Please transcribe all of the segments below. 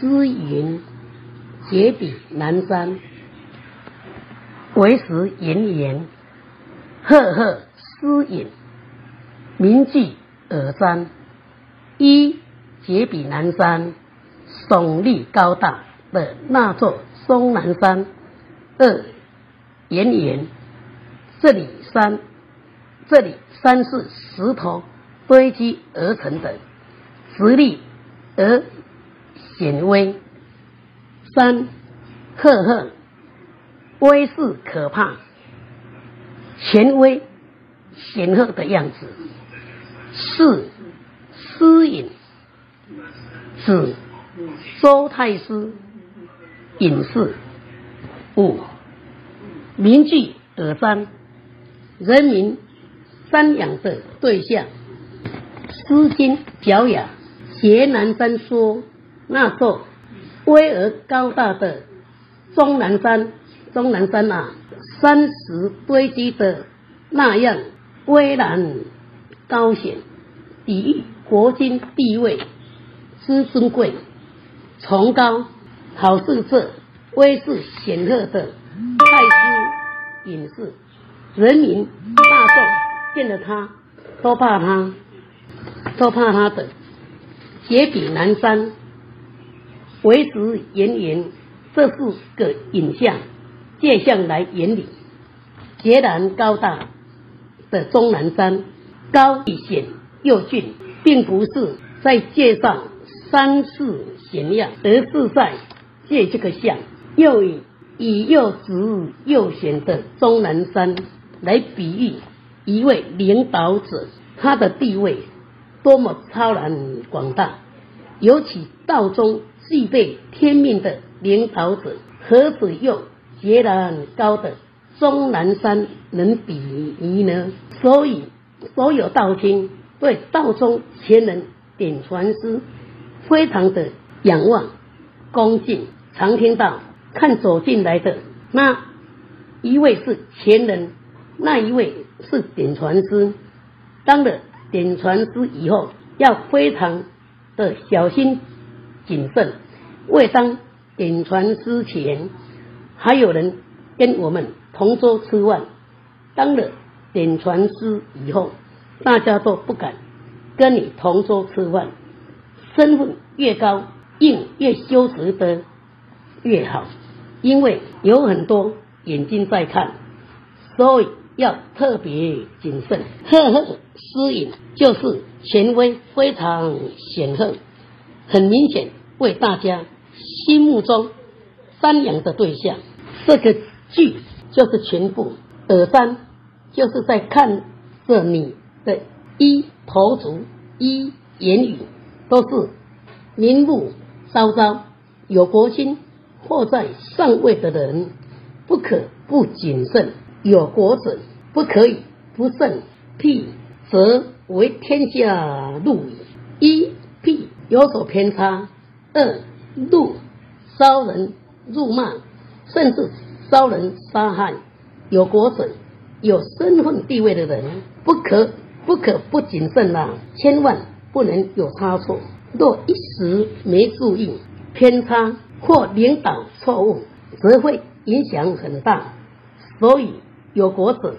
诗云：“绝笔南山，为时炎炎。赫赫诗隐，名句耳瞻。一绝笔南山，耸立高大的那座松南山。二岩岩，这里山，这里山是石头堆积而成的，直立而。”显威，三赫赫，威势可怕，权威显赫的样子。四私隐，指周太师隐士。五名句耳瞻，人民瞻仰的对象。诗经小雅斜南山说。那座巍峨高大的终南山，终南山啊，山石堆积的那样巍然高显，抵御国君地位之尊贵崇高，好似这威势显赫的太师隐士，人民大众见了他都怕他，都怕他的绝笔南山。为时炎炎，这是个影像，借象来原理。截然高大的终南山，高一显又峻，并不是在介绍山势险要，而是在借这个像，又以以又直又险的终南山来比喻一位领导者，他的地位多么超然广大，尤其道中。具备天命的领导者，何止又截然高的终南山能比拟呢？所以，所有道亲对道中前人点传师非常的仰望恭敬，常听到看走进来的那一位是前人，那一位是点传师。当了点传师以后，要非常的小心。谨慎，未当点传之前，还有人跟我们同桌吃饭；当了点传师以后，大家都不敢跟你同桌吃饭。身份越高，应越羞耻的越好，因为有很多眼睛在看，所以要特别谨慎。赫赫诗隐就是权威非常显赫，很明显。为大家心目中瞻仰的对象，这个句就是全部。耳瞻就是在看着你的一头足、一言语，都是明目昭昭、有国心或在上位的人，不可不谨慎。有国者不可以不慎，辟则为天下路矣。一辟有所偏差。二怒烧人、辱骂，甚至烧人、杀害有国者、有身份地位的人，不可不可不谨慎呐！千万不能有差错。若一时没注意，偏差或领导错误，则会影响很大。所以有国者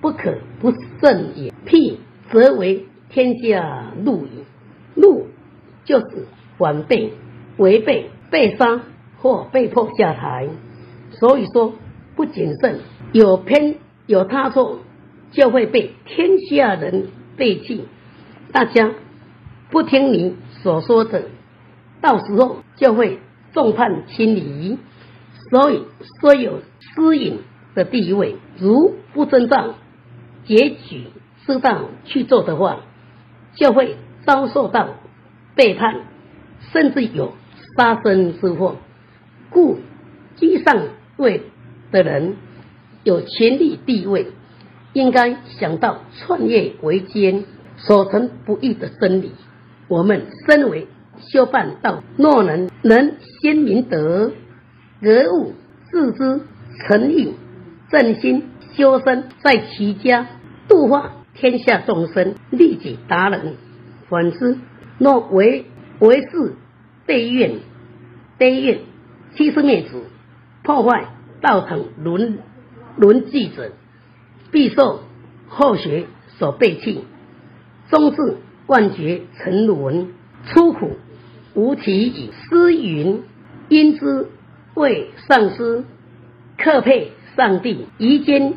不可不慎也。辟则为天下怒矣。怒就是。晚被违背、被杀或被迫下台，所以说不谨慎、有偏有差错，就会被天下人背弃。大家不听你所说的，到时候就会众叛亲离。所以，虽有私隐的地位，如不遵照结局适当去做的话，就会遭受到背叛。甚至有杀身之祸，故居上位的人有权力地位，应该想到创业维艰所成不易的真理。我们身为修办道，若能能先明德、格物、致知、诚意、正心、修身，在其家度化天下众生，利己达人。反之，若为为是背怨，悲怨、欺师灭子、破坏道统伦伦纪者，必受后学所背弃。终至万劫沉沦，出苦无题矣。诗云：“因之为上师，克配上帝。夷间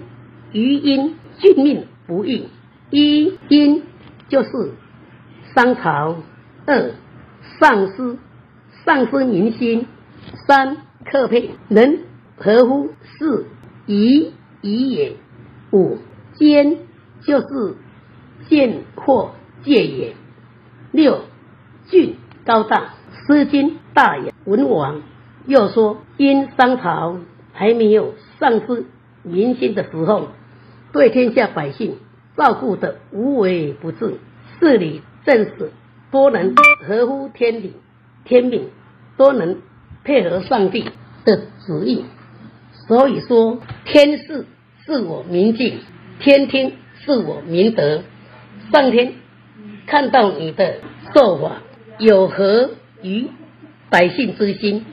余因，俊命不易。一因就是商朝，二丧失，丧失民心；三克配能合乎是夷夷也。五间就是。”见或戒也。六俊高大，《诗经》大雅。文王又说：因商朝还没有丧失民心的时候，对天下百姓照顾的无微不至，事理政事都能合乎天理、天命，都能配合上帝的旨意。所以说，天事是我明镜，天听是我明德。上天看到你的做法有合于百姓之心，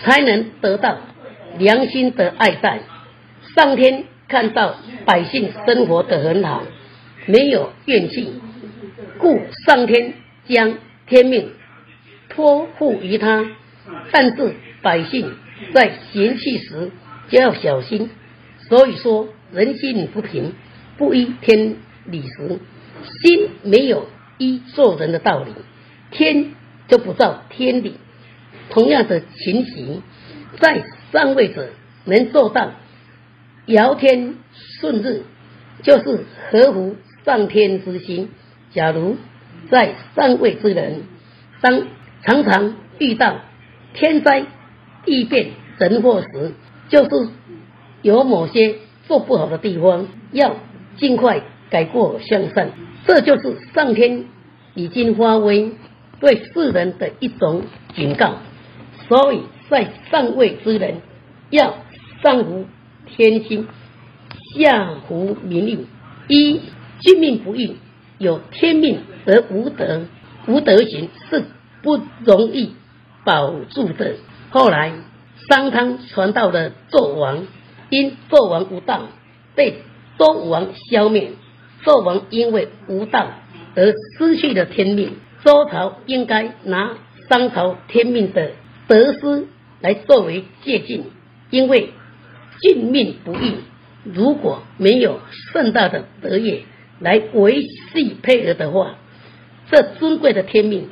才能得到良心的爱戴。上天看到百姓生活的很好，没有怨气，故上天将天命托付于他。但是百姓在嫌弃时就要小心。所以说，人心不平，不依天理时。心没有依做人的道理，天就不照天理。同样的情形，在上位者能做到尧天顺日，就是合乎上天之心。假如在上位之人，当常常遇到天灾地变人祸时，就是有某些做不好的地方，要尽快改过向善。这就是上天已经发威对世人的一种警告，所以在上位之人要上服天心，下服民意。一君命不易，有天命而无德，无德行是不容易保住的。后来商汤传到了纣王，因纣王无道，被周武王消灭。纣王因为无道而失去了天命，周朝应该拿商朝天命的得失来作为借鉴，因为尽命不易，如果没有盛大的德业来维系配合的话，这尊贵的天命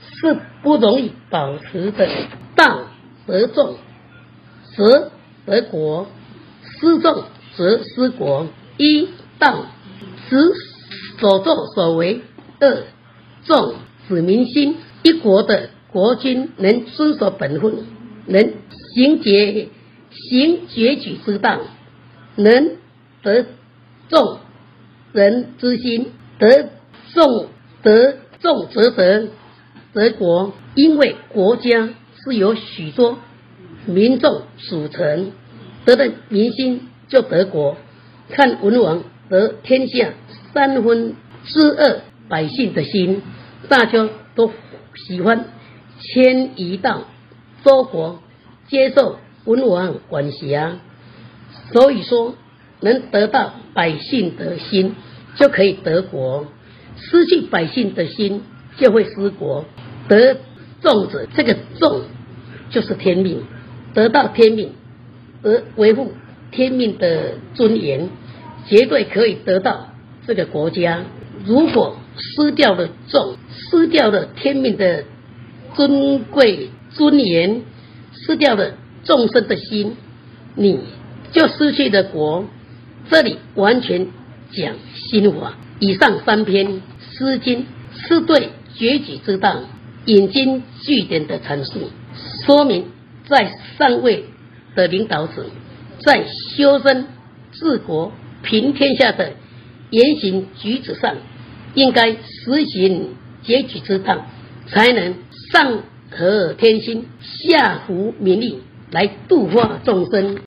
是不容易保持的。道得众，则得国；失众则失国。一道。十所作所为，二重指民心。一国的国君能遵守本分，能行节行节举之道，能得众人之心，得众得众则得得国。因为国家是由许多民众组成，得的民心就得国。看文王。得天下三分之二百姓的心，大家都喜欢迁移到周国，接受文王管辖。所以说，能得到百姓的心，就可以得国；失去百姓的心，就会失国。得众者，这个众就是天命，得到天命而维护天命的尊严。绝对可以得到这个国家。如果失掉了众，失掉了天命的尊贵尊严，失掉了众生的心，你就失去了国。这里完全讲心法。以上三篇《诗经》是对绝举之道引经据典的阐述，说明在上位的领导者在修身治国。平天下的言行举止上，应该实行节举之道，才能上合天心，下服民力，来度化众生。